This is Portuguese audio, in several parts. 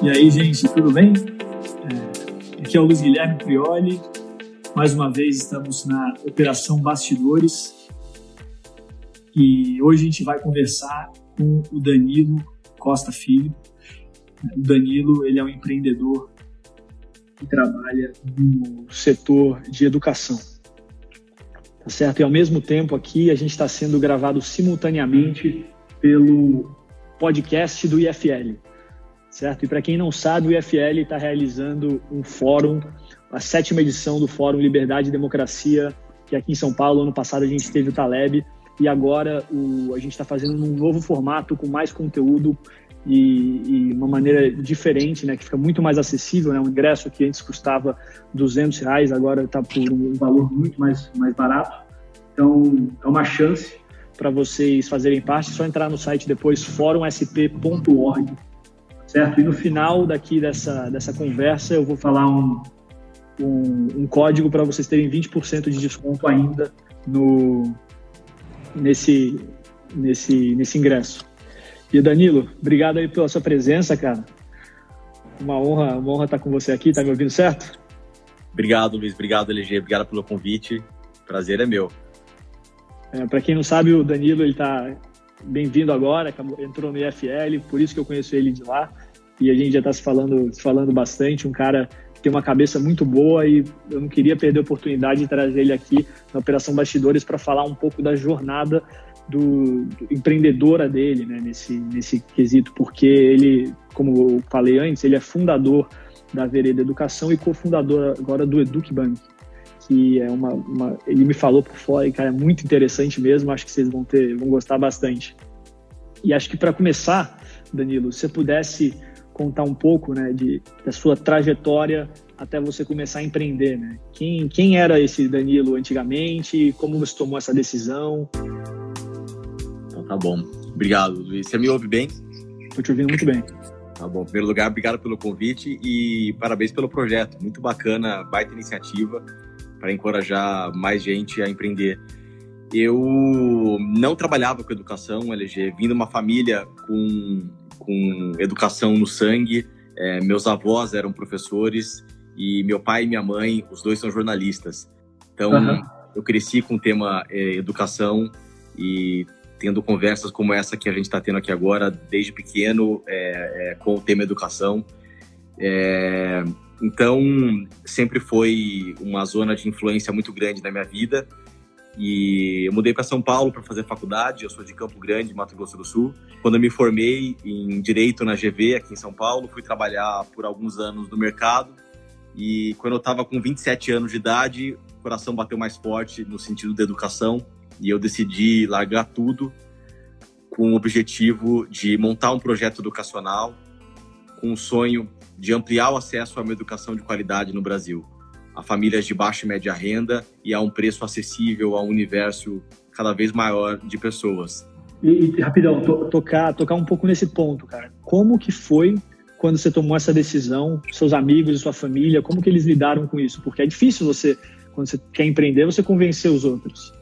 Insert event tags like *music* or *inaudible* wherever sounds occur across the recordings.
E aí, gente, tudo bem? É, aqui é o Luiz Guilherme Prioli. Mais uma vez estamos na Operação Bastidores. E hoje a gente vai conversar com o Danilo Costa Filho. O Danilo, ele é um empreendedor que trabalha no setor de educação. Tá certo? E ao mesmo tempo aqui a gente está sendo gravado simultaneamente pelo podcast do IFL certo? E para quem não sabe, o IFL está realizando um fórum, a sétima edição do Fórum Liberdade e Democracia, que aqui em São Paulo, ano passado a gente teve o Taleb, e agora o, a gente está fazendo um novo formato com mais conteúdo e, e, uma maneira diferente, né, que fica muito mais acessível, né, um ingresso que antes custava 200 reais, agora está por um valor muito mais, mais barato. Então, é uma chance para vocês fazerem parte, é só entrar no site depois, fórumsp.org certo? E no final daqui dessa, dessa conversa eu vou falar um, um, um código para vocês terem 20% de desconto ainda no, nesse, nesse, nesse ingresso. E Danilo, obrigado aí pela sua presença, cara. Uma honra, uma honra estar com você aqui, tá me ouvindo certo? Obrigado, Luiz. Obrigado, LG. Obrigado pelo convite. Prazer é meu. É, para quem não sabe, o Danilo ele está bem-vindo agora, entrou no IFL, por isso que eu conheço ele de lá. E a gente já está se falando, se falando bastante. Um cara que tem uma cabeça muito boa e eu não queria perder a oportunidade de trazer ele aqui na Operação Bastidores para falar um pouco da jornada do, do, empreendedora dele, né, nesse, nesse quesito, porque ele, como eu falei antes, ele é fundador da Vereda Educação e cofundador agora do EducBank que é uma, uma, ele me falou por fora e cara é muito interessante mesmo acho que vocês vão ter vão gostar bastante. E acho que para começar Danilo se você pudesse contar um pouco né de da sua trajetória até você começar a empreender né? Quem quem era esse Danilo antigamente como você tomou essa decisão tá bom obrigado Luiz você me ouve bem estou te ouvindo muito bem Tá bom. Em primeiro lugar, obrigado pelo convite e parabéns pelo projeto. Muito bacana, baita iniciativa para encorajar mais gente a empreender. Eu não trabalhava com educação, LG, vim de uma família com, com educação no sangue. É, meus avós eram professores e meu pai e minha mãe, os dois são jornalistas. Então, uhum. eu cresci com o tema é, educação e tendo conversas como essa que a gente está tendo aqui agora, desde pequeno, é, é com o tema educação. É, então, sempre foi uma zona de influência muito grande na minha vida. E eu mudei para São Paulo para fazer faculdade. Eu sou de Campo Grande, Mato Grosso do Sul. Quando eu me formei em direito na GV aqui em São Paulo, fui trabalhar por alguns anos no mercado. E quando eu estava com 27 anos de idade, o coração bateu mais forte no sentido da educação e eu decidi largar tudo com o objetivo de montar um projeto educacional com o sonho de ampliar o acesso a uma educação de qualidade no Brasil, a famílias de baixa e média renda e a um preço acessível a um universo cada vez maior de pessoas. E, e rapidão, to, tocar, tocar um pouco nesse ponto, cara. Como que foi quando você tomou essa decisão, seus amigos e sua família, como que eles lidaram com isso? Porque é difícil você, quando você quer empreender, você convencer os outros.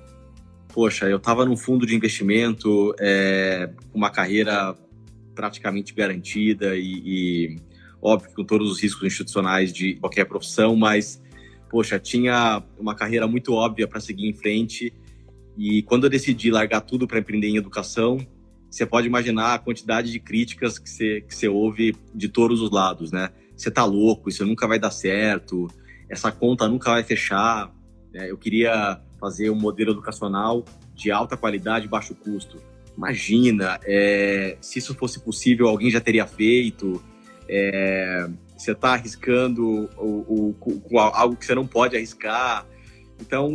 Poxa, eu estava num fundo de investimento, é, uma carreira praticamente garantida e, e óbvio com todos os riscos institucionais de qualquer profissão, mas poxa, tinha uma carreira muito óbvia para seguir em frente. E quando eu decidi largar tudo para empreender em educação, você pode imaginar a quantidade de críticas que você, que você ouve de todos os lados, né? Você tá louco, isso nunca vai dar certo, essa conta nunca vai fechar. Né? Eu queria fazer um modelo educacional de alta qualidade baixo custo. Imagina, é, se isso fosse possível, alguém já teria feito é, você está arriscando o, o, o, algo que você não pode arriscar. Então,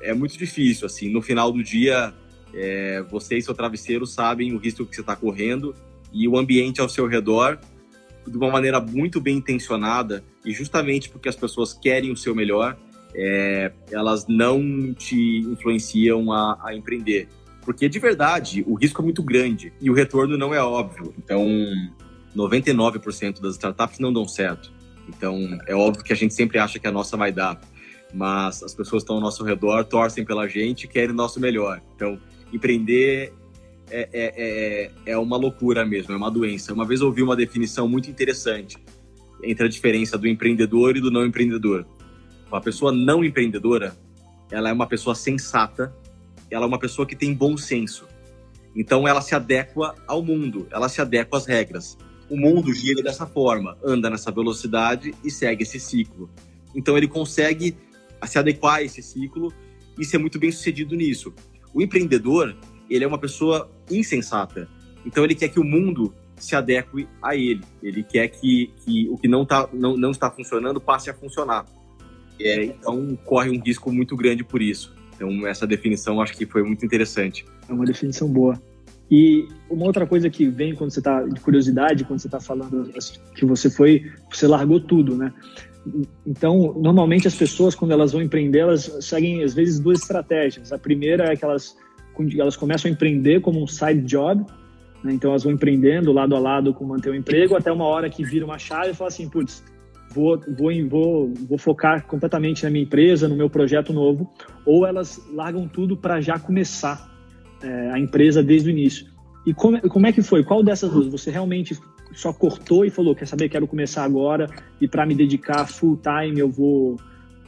é muito difícil, assim. No final do dia, é, você e seu travesseiro sabem o risco que você está correndo e o ambiente ao seu redor, de uma maneira muito bem intencionada e justamente porque as pessoas querem o seu melhor, é, elas não te influenciam a, a empreender. Porque, de verdade, o risco é muito grande e o retorno não é óbvio. Então, 99% das startups não dão certo. Então, é óbvio que a gente sempre acha que a nossa vai dar. mas as pessoas estão ao nosso redor torcem pela gente, querem o nosso melhor. Então, empreender é, é, é, é uma loucura mesmo, é uma doença. Uma vez eu ouvi uma definição muito interessante entre a diferença do empreendedor e do não empreendedor. Uma pessoa não empreendedora, ela é uma pessoa sensata, ela é uma pessoa que tem bom senso. Então ela se adequa ao mundo, ela se adequa às regras. O mundo gira dessa forma, anda nessa velocidade e segue esse ciclo. Então ele consegue se adequar a esse ciclo e ser muito bem sucedido nisso. O empreendedor, ele é uma pessoa insensata. Então ele quer que o mundo se adeque a ele. Ele quer que, que o que não, tá, não, não está funcionando passe a funcionar. É, então corre um risco muito grande por isso. Então, essa definição acho que foi muito interessante. É uma definição boa. E uma outra coisa que vem quando você está de curiosidade, quando você está falando que você foi, você largou tudo, né? Então, normalmente as pessoas, quando elas vão empreender, elas seguem às vezes duas estratégias. A primeira é que elas, elas começam a empreender como um side job, né? então elas vão empreendendo lado a lado com manter o emprego, até uma hora que vira uma chave e fala assim: putz, vou, vou, vou, vou focar completamente na minha empresa, no meu projeto novo, ou elas largam tudo para já começar é, a empresa desde o início. E como, como é que foi? Qual dessas duas? Você realmente só cortou e falou, quer saber, quero começar agora e para me dedicar full time eu vou,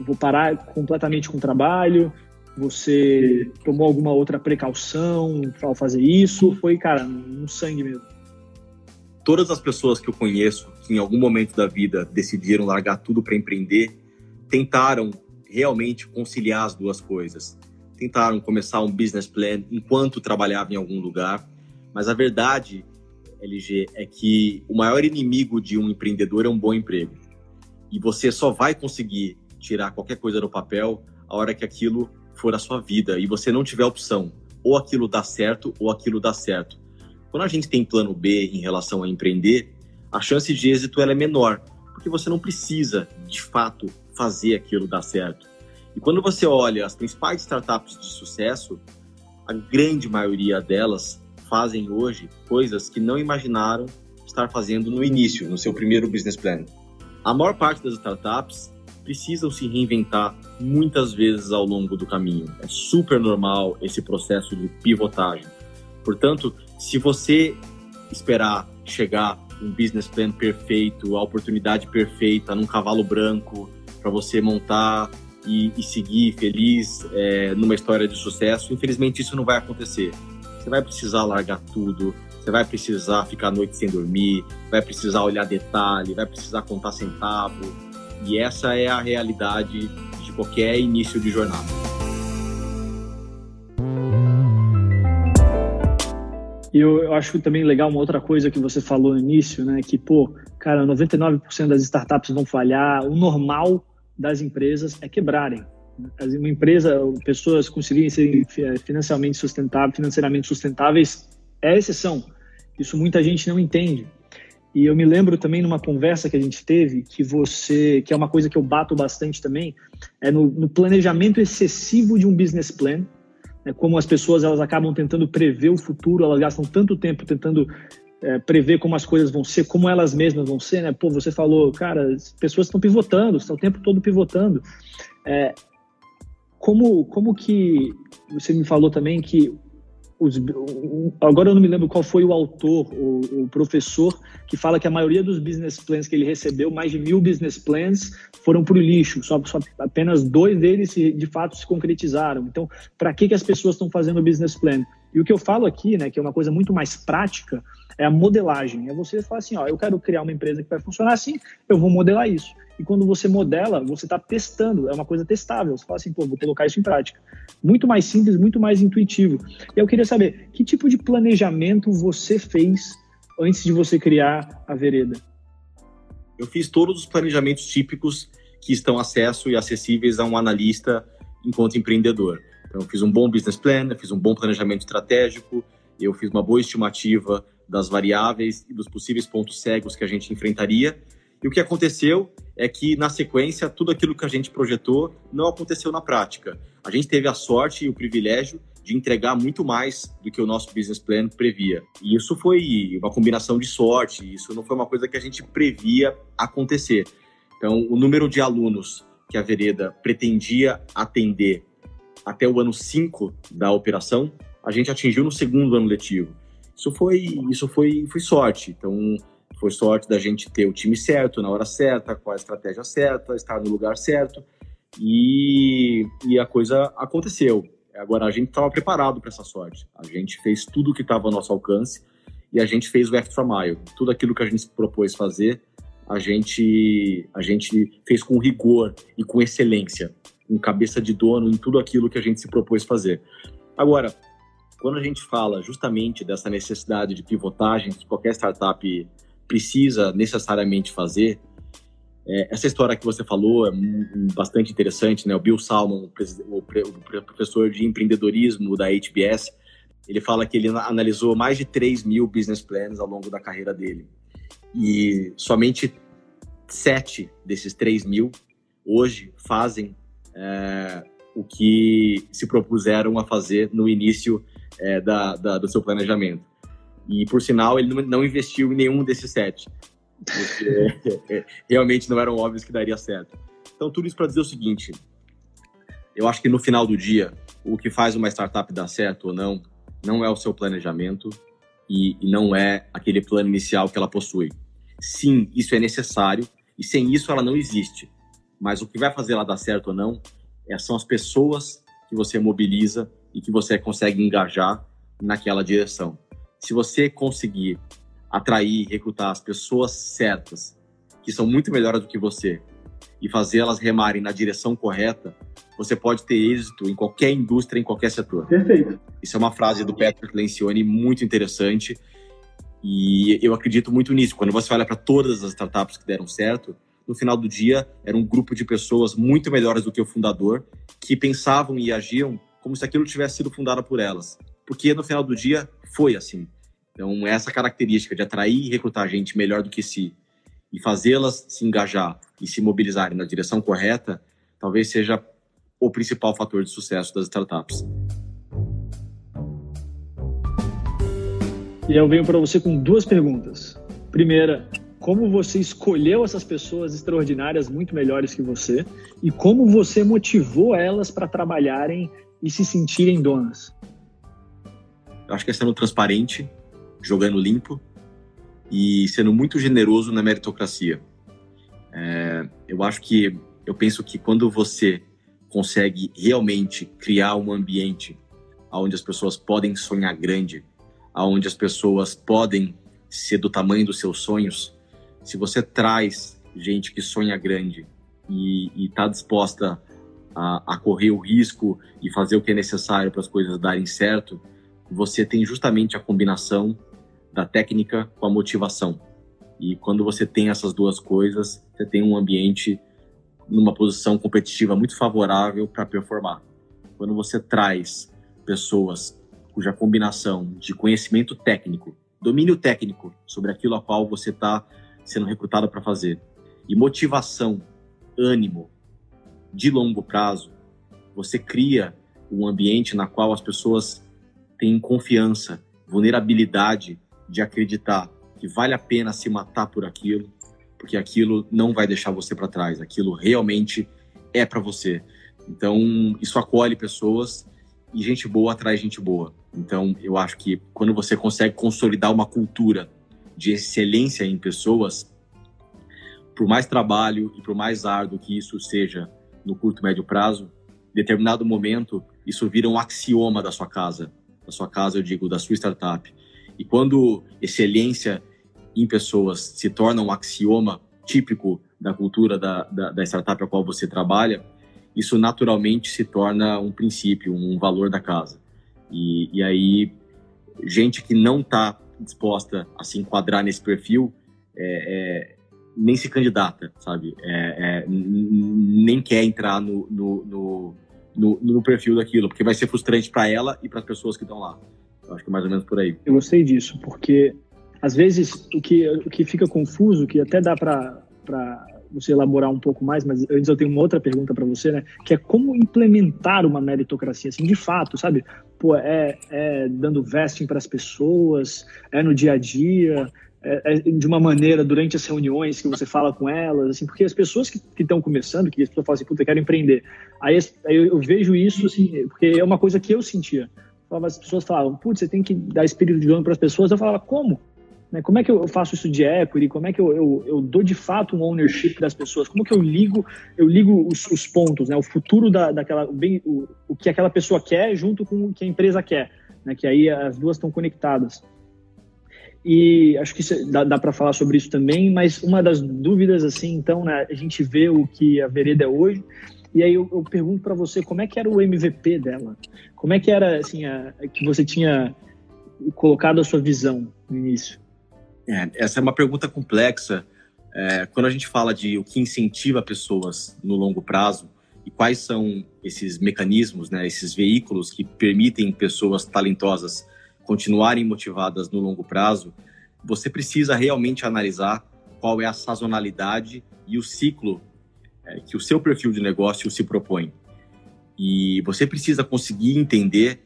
vou parar completamente com o trabalho? Você tomou alguma outra precaução ao fazer isso? Foi, cara, no sangue mesmo? Todas as pessoas que eu conheço que em algum momento da vida decidiram largar tudo para empreender, tentaram realmente conciliar as duas coisas. Tentaram começar um business plan enquanto trabalhava em algum lugar, mas a verdade, LG, é que o maior inimigo de um empreendedor é um bom emprego. E você só vai conseguir tirar qualquer coisa do papel a hora que aquilo for a sua vida e você não tiver opção. Ou aquilo dá certo ou aquilo dá certo. Quando a gente tem plano B em relação a empreender, a chance de êxito ela é menor, porque você não precisa, de fato, fazer aquilo dar certo. E quando você olha as principais startups de sucesso, a grande maioria delas fazem hoje coisas que não imaginaram estar fazendo no início, no seu primeiro business plan. A maior parte das startups precisam se reinventar muitas vezes ao longo do caminho. É super normal esse processo de pivotagem. Portanto, se você esperar chegar um business plan perfeito, a oportunidade perfeita, num cavalo branco para você montar e, e seguir feliz é, numa história de sucesso, infelizmente isso não vai acontecer. Você vai precisar largar tudo, você vai precisar ficar a noite sem dormir, vai precisar olhar detalhe, vai precisar contar centavo. E essa é a realidade de qualquer início de jornada. Eu, eu, acho também legal uma outra coisa que você falou no início, né? Que, pô, cara, 99% das startups vão falhar. O normal das empresas é quebrarem. Uma empresa, pessoas conseguirem ser financeiramente sustentáveis, financeiramente sustentáveis é exceção. Isso muita gente não entende. E eu me lembro também numa conversa que a gente teve que você, que é uma coisa que eu bato bastante também, é no, no planejamento excessivo de um business plan né, como as pessoas elas acabam tentando prever o futuro, elas gastam tanto tempo tentando é, prever como as coisas vão ser, como elas mesmas vão ser, né? Pô, você falou, cara, as pessoas estão pivotando, estão o tempo todo pivotando. É, como, como que você me falou também que os, agora eu não me lembro qual foi o autor, o, o, professor, que fala que a maioria dos business plans que ele recebeu, mais de mil business plans, foram para o lixo. Só, só, apenas dois deles de fato se concretizaram. Então, para que, que as pessoas estão fazendo business plan? E o que eu falo aqui, né, que é uma coisa muito mais prática, é a modelagem. É você falar assim, ó, eu quero criar uma empresa que vai funcionar assim, eu vou modelar isso. E quando você modela, você está testando, é uma coisa testável. Você fala assim, pô, vou colocar isso em prática. Muito mais simples, muito mais intuitivo. E eu queria saber, que tipo de planejamento você fez antes de você criar a Vereda? Eu fiz todos os planejamentos típicos que estão acesso e acessíveis a um analista enquanto empreendedor. Então, eu fiz um bom business plan, eu fiz um bom planejamento estratégico, eu fiz uma boa estimativa das variáveis e dos possíveis pontos cegos que a gente enfrentaria. E o que aconteceu é que, na sequência, tudo aquilo que a gente projetou não aconteceu na prática. A gente teve a sorte e o privilégio de entregar muito mais do que o nosso business plan previa. E isso foi uma combinação de sorte, isso não foi uma coisa que a gente previa acontecer. Então, o número de alunos que a Vereda pretendia atender até o ano 5 da operação, a gente atingiu no segundo ano letivo. Isso foi, isso foi, foi sorte. Então, foi sorte da gente ter o time certo, na hora certa, com a estratégia certa, estar no lugar certo. E, e a coisa aconteceu. Agora, a gente estava preparado para essa sorte. A gente fez tudo o que estava ao nosso alcance e a gente fez o extra mile. Tudo aquilo que a gente propôs fazer, a gente, a gente fez com rigor e com excelência, com cabeça de dono em tudo aquilo que a gente se propôs fazer. Agora, quando a gente fala justamente dessa necessidade de pivotagem que qualquer startup precisa necessariamente fazer, é, essa história que você falou é bastante interessante, né? O Bill Salmon, o, professor de empreendedorismo da HBS, ele fala que ele analisou mais de 3 mil business plans ao longo da carreira dele. E somente sete desses 3 mil hoje fazem é, o que se propuseram a fazer no início é, da, da, do seu planejamento. E, por sinal, ele não investiu em nenhum desses sete porque *laughs* é, realmente não eram óbvios que daria certo. Então, tudo isso para dizer o seguinte: eu acho que no final do dia, o que faz uma startup dar certo ou não, não é o seu planejamento e, e não é aquele plano inicial que ela possui. Sim, isso é necessário e sem isso ela não existe. Mas o que vai fazer ela dar certo ou não é, são as pessoas que você mobiliza e que você consegue engajar naquela direção. Se você conseguir atrair, recrutar as pessoas certas, que são muito melhores do que você, e fazê-las remarem na direção correta, você pode ter êxito em qualquer indústria, em qualquer setor. Perfeito. Isso é uma frase do Patrick Lencioni muito interessante e eu acredito muito nisso. Quando você olha para todas as startups que deram certo, no final do dia era um grupo de pessoas muito melhores do que o fundador que pensavam e agiam como se aquilo tivesse sido fundado por elas. Porque no final do dia foi assim. Então, essa característica de atrair e recrutar gente melhor do que si e fazê-las se engajar e se mobilizarem na direção correta, talvez seja o principal fator de sucesso das startups. E eu venho para você com duas perguntas. Primeira, como você escolheu essas pessoas extraordinárias, muito melhores que você, e como você motivou elas para trabalharem e se sentirem donas? Eu acho que é sendo transparente, jogando limpo e sendo muito generoso na meritocracia. É, eu acho que, eu penso que quando você consegue realmente criar um ambiente onde as pessoas podem sonhar grande, onde as pessoas podem ser do tamanho dos seus sonhos, se você traz gente que sonha grande e está disposta a, a, correr o risco e fazer o que é necessário para as coisas darem certo, você tem justamente a combinação da técnica com a motivação. E quando você tem essas duas coisas, você tem um ambiente numa posição competitiva muito favorável para performar. Quando você traz pessoas cuja combinação de conhecimento técnico, domínio técnico sobre aquilo a qual você está sendo recrutado para fazer, e motivação, ânimo de longo prazo, você cria um ambiente na qual as pessoas têm confiança, vulnerabilidade de acreditar que vale a pena se matar por aquilo, porque aquilo não vai deixar você para trás, aquilo realmente é para você. Então, isso acolhe pessoas e gente boa atrai gente boa. Então, eu acho que quando você consegue consolidar uma cultura de excelência em pessoas, por mais trabalho e por mais árduo que isso seja no curto médio prazo, em determinado momento isso vira um axioma da sua casa, da sua casa, eu digo, da sua startup. E quando excelência em pessoas se torna um axioma típico da cultura da, da, da startup a qual você trabalha, isso naturalmente se torna um princípio, um valor da casa. E, e aí, gente que não está disposta a se enquadrar nesse perfil, é, é, nem se candidata, sabe? É, é nem quer entrar no, no, no, no, no perfil daquilo, porque vai ser frustrante para ela e para as pessoas que estão lá. Eu acho que é mais ou menos por aí. Eu gostei disso, porque às vezes o que, o que fica confuso, que até dá para você elaborar um pouco mais, mas antes eu tenho uma outra pergunta para você, né? Que é como implementar uma meritocracia, assim, de fato, sabe? Pô, é, é dando vesting para as pessoas, é no dia a dia, é, é, de uma maneira durante as reuniões que você fala com elas, assim, porque as pessoas que estão começando, que as pessoas falam assim, puta, eu quero empreender. Aí, aí eu, vejo isso, assim, porque é uma coisa que eu sentia. As pessoas falavam, putz, você tem que dar espírito de dono para as pessoas. Eu falava, como? Né? Como é que eu faço isso de equity? Como é que eu, eu, eu, dou de fato um ownership das pessoas? Como que eu ligo eu ligo os, os pontos, né? o futuro da, daquela, bem, o, o que aquela pessoa quer junto com o que a empresa quer, né? que aí as duas estão conectadas. E acho que dá, dá para falar sobre isso também, mas uma das dúvidas, assim, então, né, a gente vê o que a Vereda é hoje, e aí eu, eu pergunto para você como é que era o MVP dela? Como é que era, assim, a, que você tinha colocado a sua visão no início? É, essa é uma pergunta complexa. É, quando a gente fala de o que incentiva pessoas no longo prazo e quais são esses mecanismos, né, esses veículos que permitem pessoas talentosas continuarem motivadas no longo prazo, você precisa realmente analisar qual é a sazonalidade e o ciclo é, que o seu perfil de negócio se propõe. E você precisa conseguir entender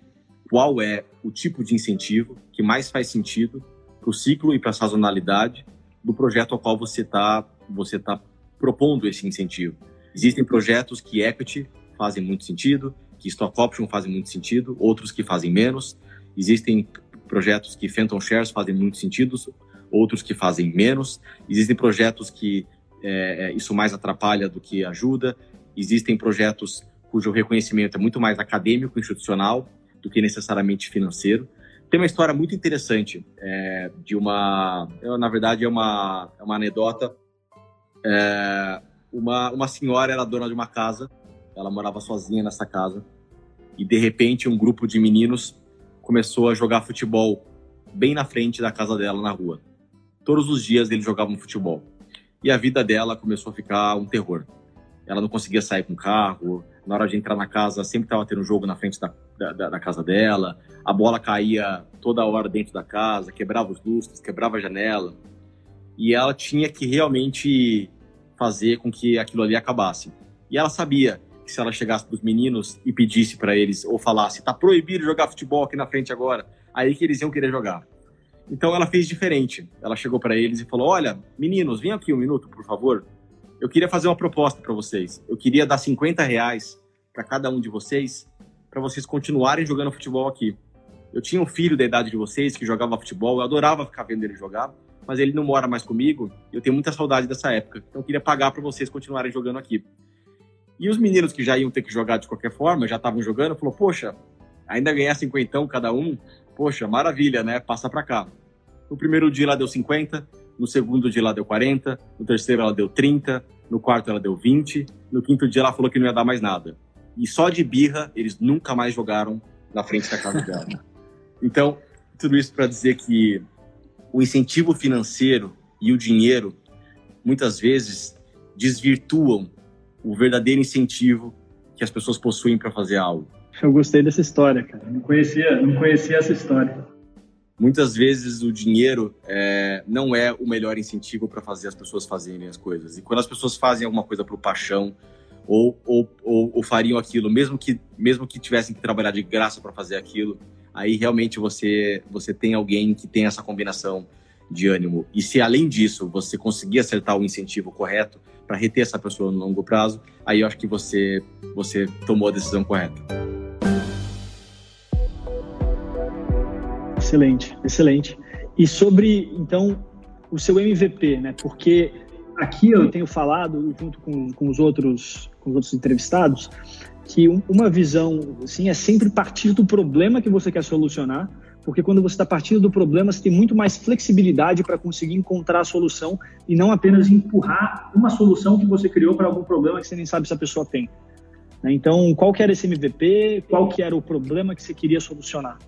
qual é o tipo de incentivo que mais faz sentido para o ciclo e para a sazonalidade do projeto ao qual você está você tá propondo esse incentivo. Existem projetos que equity fazem muito sentido, que stock option fazem muito sentido, outros que fazem menos. Existem projetos que phantom shares fazem muito sentido, outros que fazem menos. Existem projetos que é, é isso mais atrapalha do que ajuda. Existem projetos cujo reconhecimento é muito mais acadêmico, institucional, do que necessariamente financeiro. Tem uma história muito interessante é, de uma, na verdade é uma, é uma anedota. É, uma, uma senhora era dona de uma casa, ela morava sozinha nessa casa e de repente um grupo de meninos começou a jogar futebol bem na frente da casa dela na rua. Todos os dias eles jogavam futebol e a vida dela começou a ficar um terror. Ela não conseguia sair com o carro, na hora de entrar na casa sempre estava tendo jogo na frente da, da, da casa dela, a bola caía toda hora dentro da casa, quebrava os lustres, quebrava a janela. E ela tinha que realmente fazer com que aquilo ali acabasse. E ela sabia que se ela chegasse para os meninos e pedisse para eles, ou falasse, tá proibido jogar futebol aqui na frente agora, aí que eles iam querer jogar. Então ela fez diferente. Ela chegou para eles e falou: Olha, meninos, vem aqui um minuto, por favor. Eu queria fazer uma proposta para vocês. Eu queria dar 50 reais para cada um de vocês, para vocês continuarem jogando futebol aqui. Eu tinha um filho da idade de vocês que jogava futebol, eu adorava ficar vendo ele jogar, mas ele não mora mais comigo. Eu tenho muita saudade dessa época. Então eu queria pagar para vocês continuarem jogando aqui. E os meninos que já iam ter que jogar de qualquer forma, já estavam jogando, falou: "Poxa, ainda ganhar cinquentão cada um, poxa, maravilha, né? Passa para cá". No primeiro dia ela deu 50, no segundo dia ela deu 40, no terceiro ela deu 30, no quarto ela deu 20, no quinto dia ela falou que não ia dar mais nada. E só de birra eles nunca mais jogaram na frente da casa dela. *laughs* Então, tudo isso para dizer que o incentivo financeiro e o dinheiro muitas vezes desvirtuam o verdadeiro incentivo que as pessoas possuem para fazer algo. Eu gostei dessa história, cara. Não conhecia, não conhecia essa história. Muitas vezes o dinheiro é, não é o melhor incentivo para fazer as pessoas fazerem as coisas. E quando as pessoas fazem alguma coisa por paixão ou, ou, ou, ou fariam aquilo, mesmo que mesmo que tivessem que trabalhar de graça para fazer aquilo, aí realmente você, você tem alguém que tem essa combinação de ânimo. E se além disso você conseguir acertar o incentivo correto para reter essa pessoa no longo prazo, aí eu acho que você, você tomou a decisão correta. Excelente, excelente. E sobre, então, o seu MVP, né? Porque aqui eu tenho falado, junto com, com, os, outros, com os outros entrevistados, que uma visão assim, é sempre partir do problema que você quer solucionar, porque quando você está partindo do problema, você tem muito mais flexibilidade para conseguir encontrar a solução e não apenas empurrar uma solução que você criou para algum problema que você nem sabe se a pessoa tem. Né? Então, qual que era esse MVP? Qual que era o problema que você queria solucionar?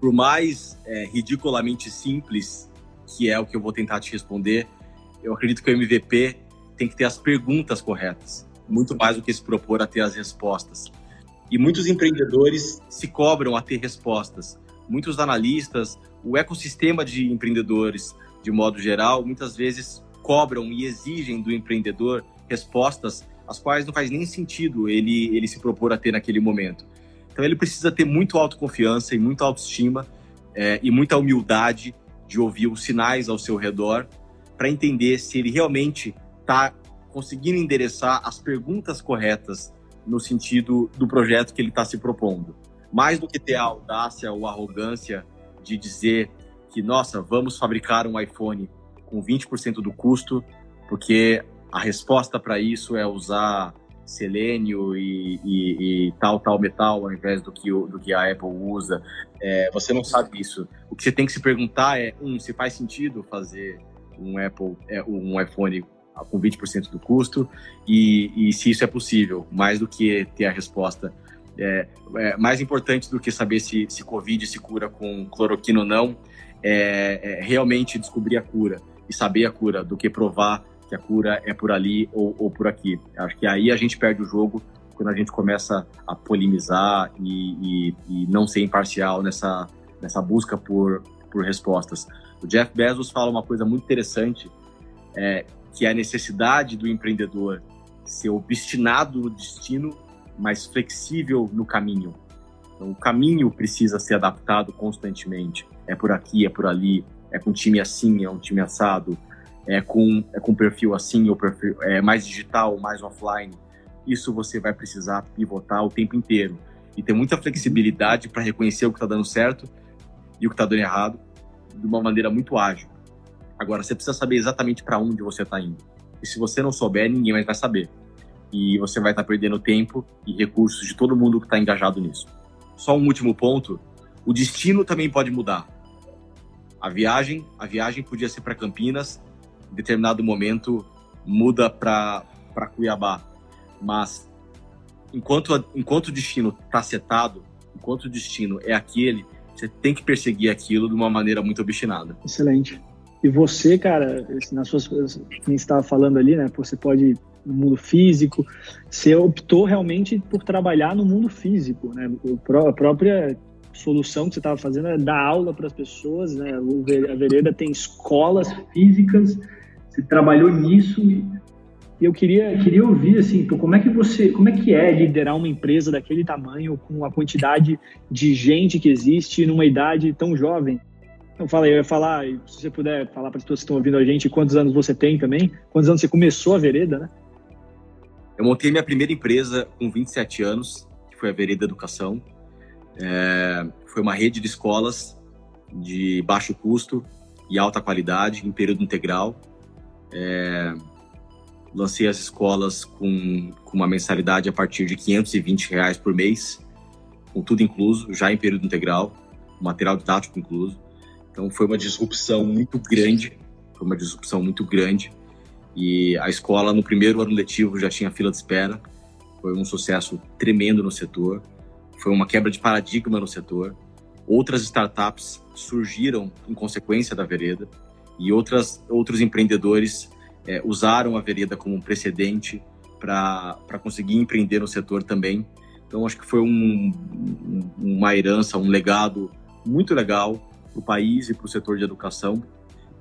Por mais é, ridiculamente simples que é o que eu vou tentar te responder, eu acredito que o MVP tem que ter as perguntas corretas muito mais do que se propor a ter as respostas. E muitos empreendedores se cobram a ter respostas. Muitos analistas, o ecossistema de empreendedores, de modo geral, muitas vezes cobram e exigem do empreendedor respostas as quais não faz nem sentido ele, ele se propor a ter naquele momento. Então ele precisa ter muito autoconfiança e muita autoestima é, e muita humildade de ouvir os sinais ao seu redor para entender se ele realmente está conseguindo endereçar as perguntas corretas no sentido do projeto que ele está se propondo. Mais do que ter a audácia ou a arrogância de dizer que, nossa, vamos fabricar um iPhone com 20% do custo, porque a resposta para isso é usar selênio e, e, e, tal, tal metal ao invés do que, do que a Apple usa. É, você não sabe isso. O que você tem que se perguntar é, um, se faz sentido fazer um Apple, é, um iPhone com 20% do custo e, e, se isso é possível, mais do que ter a resposta. É, é, mais importante do que saber se, se Covid se cura com cloroquina ou não, é, é realmente descobrir a cura e saber a cura do que provar que a cura é por ali ou, ou por aqui. Acho que aí a gente perde o jogo quando a gente começa a polemizar e, e, e não ser imparcial nessa, nessa busca por, por respostas. O Jeff Bezos fala uma coisa muito interessante, é, que é a necessidade do empreendedor ser obstinado no destino, mas flexível no caminho. Então, o caminho precisa ser adaptado constantemente. É por aqui, é por ali, é com time assim, é um time assado, é com, é com perfil assim, ou perfil, é mais digital, mais offline. Isso você vai precisar pivotar o tempo inteiro e ter muita flexibilidade para reconhecer o que está dando certo e o que está dando errado de uma maneira muito ágil. Agora, você precisa saber exatamente para onde você está indo. E se você não souber, ninguém mais vai saber. E você vai estar tá perdendo tempo e recursos de todo mundo que está engajado nisso. Só um último ponto: o destino também pode mudar. A viagem, a viagem podia ser para Campinas, em determinado momento muda para Cuiabá. Mas enquanto, enquanto o destino está setado, enquanto o destino é aquele, você tem que perseguir aquilo de uma maneira muito obstinada. Excelente. E você, cara, nas suas coisas, quem estava falando ali, né? Você pode no mundo físico, você optou realmente por trabalhar no mundo físico, né? A própria solução que você estava fazendo é dar aula para as pessoas, né? A Vereda tem escolas físicas, você trabalhou nisso e eu queria, queria ouvir assim, como é que você, como é que é liderar uma empresa daquele tamanho com a quantidade de gente que existe numa idade tão jovem? Fala aí, eu ia falar, se você puder falar para as pessoas que estão ouvindo a gente, quantos anos você tem também? Quantos anos você começou a Vereda, né? Eu montei minha primeira empresa com 27 anos, que foi a Vereda Educação. É, foi uma rede de escolas de baixo custo e alta qualidade em período integral. É, lancei as escolas com, com uma mensalidade a partir de 520 reais por mês, com tudo incluso, já em período integral, material didático incluso. Então foi uma disrupção muito grande, foi uma disrupção muito grande. E a escola no primeiro ano letivo já tinha fila de espera. Foi um sucesso tremendo no setor. Foi uma quebra de paradigma no setor. Outras startups surgiram em consequência da Vereda e outras, outros empreendedores é, usaram a Vereda como um precedente para conseguir empreender no setor também. Então, acho que foi um, uma herança, um legado muito legal para o país e para o setor de educação,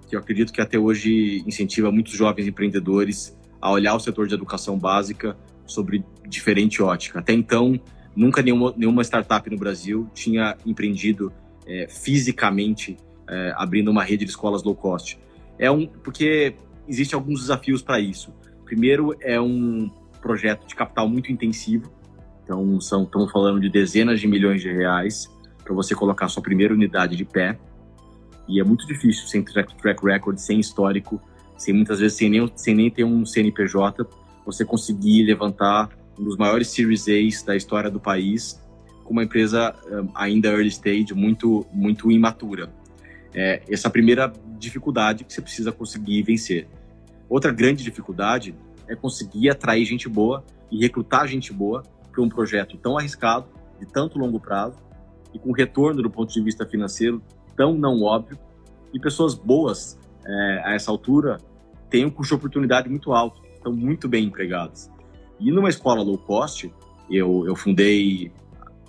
que eu acredito que até hoje incentiva muitos jovens empreendedores a olhar o setor de educação básica sobre diferente ótica. Até então, nunca nenhuma, nenhuma startup no Brasil tinha empreendido é, fisicamente é, abrindo uma rede de escolas low cost. É um porque existem alguns desafios para isso. Primeiro é um projeto de capital muito intensivo, então são estamos falando de dezenas de milhões de reais para você colocar sua primeira unidade de pé. E é muito difícil, sem track, track record, sem histórico, sem muitas vezes sem nem, sem nem ter um CNPJ, você conseguir levantar um dos maiores Series A's da história do país com uma empresa um, ainda early stage, muito, muito imatura. É essa primeira dificuldade que você precisa conseguir vencer. Outra grande dificuldade é conseguir atrair gente boa e recrutar gente boa para um projeto tão arriscado, de tanto longo prazo, e com retorno do ponto de vista financeiro tão não óbvio, e pessoas boas é, a essa altura têm um custo de oportunidade muito alto, estão muito bem empregadas. E numa escola low cost, eu, eu fundei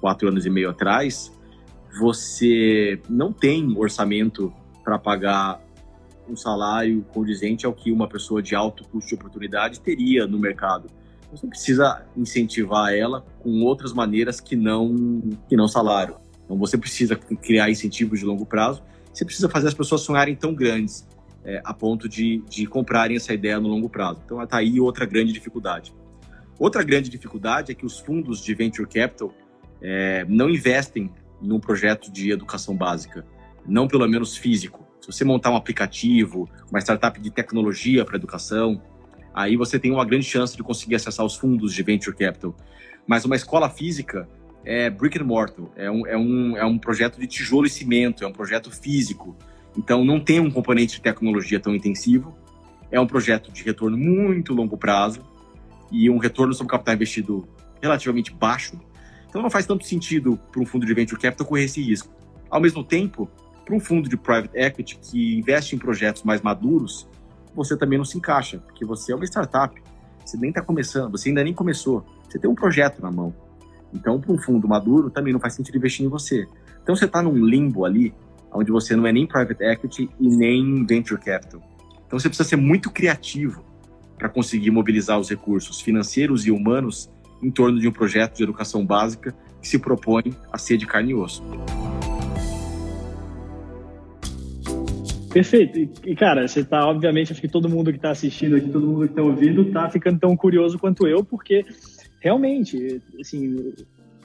quatro anos e meio atrás, você não tem orçamento para pagar um salário condizente ao que uma pessoa de alto custo de oportunidade teria no mercado. Você precisa incentivar ela com outras maneiras que não que não salário. Então você precisa criar incentivos de longo prazo você precisa fazer as pessoas sonharem tão grandes é, a ponto de, de comprarem essa ideia no longo prazo. Então, está aí outra grande dificuldade. Outra grande dificuldade é que os fundos de venture capital é, não investem num projeto de educação básica, não pelo menos físico. Se você montar um aplicativo, uma startup de tecnologia para educação, aí você tem uma grande chance de conseguir acessar os fundos de venture capital. Mas uma escola física é brick and mortar, é um, é um, é um projeto de tijolo e cimento, é um projeto físico. Então não tem um componente de tecnologia tão intensivo, é um projeto de retorno muito longo prazo e um retorno sobre capital investido relativamente baixo. Então não faz tanto sentido para um fundo de venture capital correr esse risco. Ao mesmo tempo, para um fundo de private equity que investe em projetos mais maduros, você também não se encaixa, porque você é uma startup, você nem está começando, você ainda nem começou, você tem um projeto na mão. Então, para um fundo maduro, também não faz sentido investir em você. Então, você está num limbo ali, onde você não é nem private equity e nem venture capital. Então, você precisa ser muito criativo para conseguir mobilizar os recursos financeiros e humanos em torno de um projeto de educação básica que se propõe a ser de carne e osso. Perfeito. E, cara, você tá, obviamente, acho que todo mundo que está assistindo aqui, todo mundo que está ouvindo, tá ficando tão curioso quanto eu, porque realmente, assim,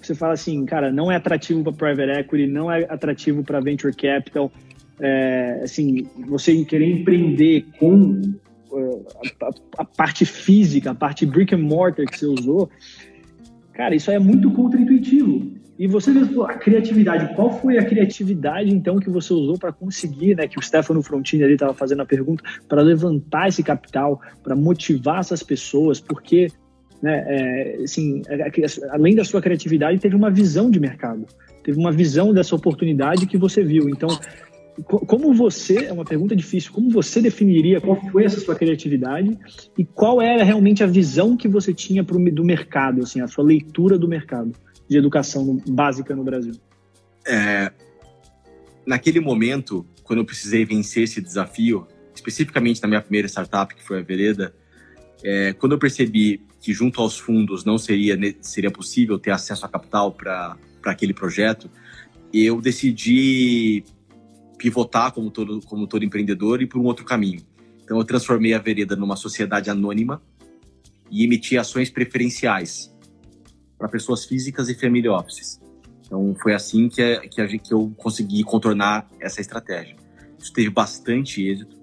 você fala assim, cara, não é atrativo para private equity, não é atrativo para venture capital, é, assim, você querer empreender com a, a, a, parte física, a parte brick and mortar que você usou, cara, isso é muito contra-intuitivo. E você mesmo, a criatividade, qual foi a criatividade então que você usou para conseguir, né, que o Stefano Frontini ali estava fazendo a pergunta, para levantar esse capital, para motivar essas pessoas, porque, né, é, assim, além da sua criatividade, teve uma visão de mercado, teve uma visão dessa oportunidade que você viu. Então, como você, é uma pergunta difícil, como você definiria qual foi essa sua criatividade e qual era realmente a visão que você tinha pro, do mercado, assim, a sua leitura do mercado? de educação básica no Brasil? É, naquele momento, quando eu precisei vencer esse desafio, especificamente na minha primeira startup, que foi a Vereda, é, quando eu percebi que junto aos fundos não seria, seria possível ter acesso a capital para aquele projeto, eu decidi pivotar como todo, como todo empreendedor e por um outro caminho. Então eu transformei a Vereda numa sociedade anônima e emiti ações preferenciais para pessoas físicas e family offices. Então foi assim que, é, que, que eu consegui contornar essa estratégia. Isso teve bastante êxito.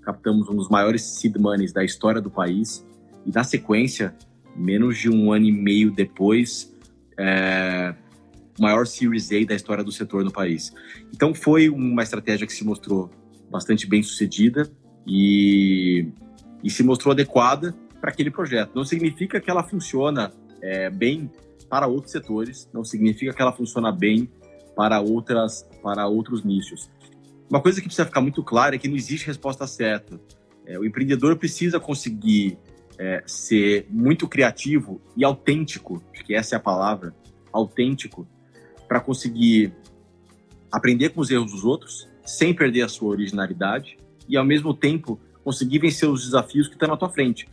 Captamos um dos maiores seed monies da história do país e na sequência, menos de um ano e meio depois, é, maior Series A da história do setor no país. Então foi uma estratégia que se mostrou bastante bem sucedida e, e se mostrou adequada para aquele projeto. Não significa que ela funciona é, bem para outros setores, não significa que ela funciona bem para outras para outros nichos. Uma coisa que precisa ficar muito clara é que não existe resposta certa. É, o empreendedor precisa conseguir é, ser muito criativo e autêntico, acho que essa é a palavra, autêntico, para conseguir aprender com os erros dos outros, sem perder a sua originalidade e, ao mesmo tempo, conseguir vencer os desafios que estão na tua frente.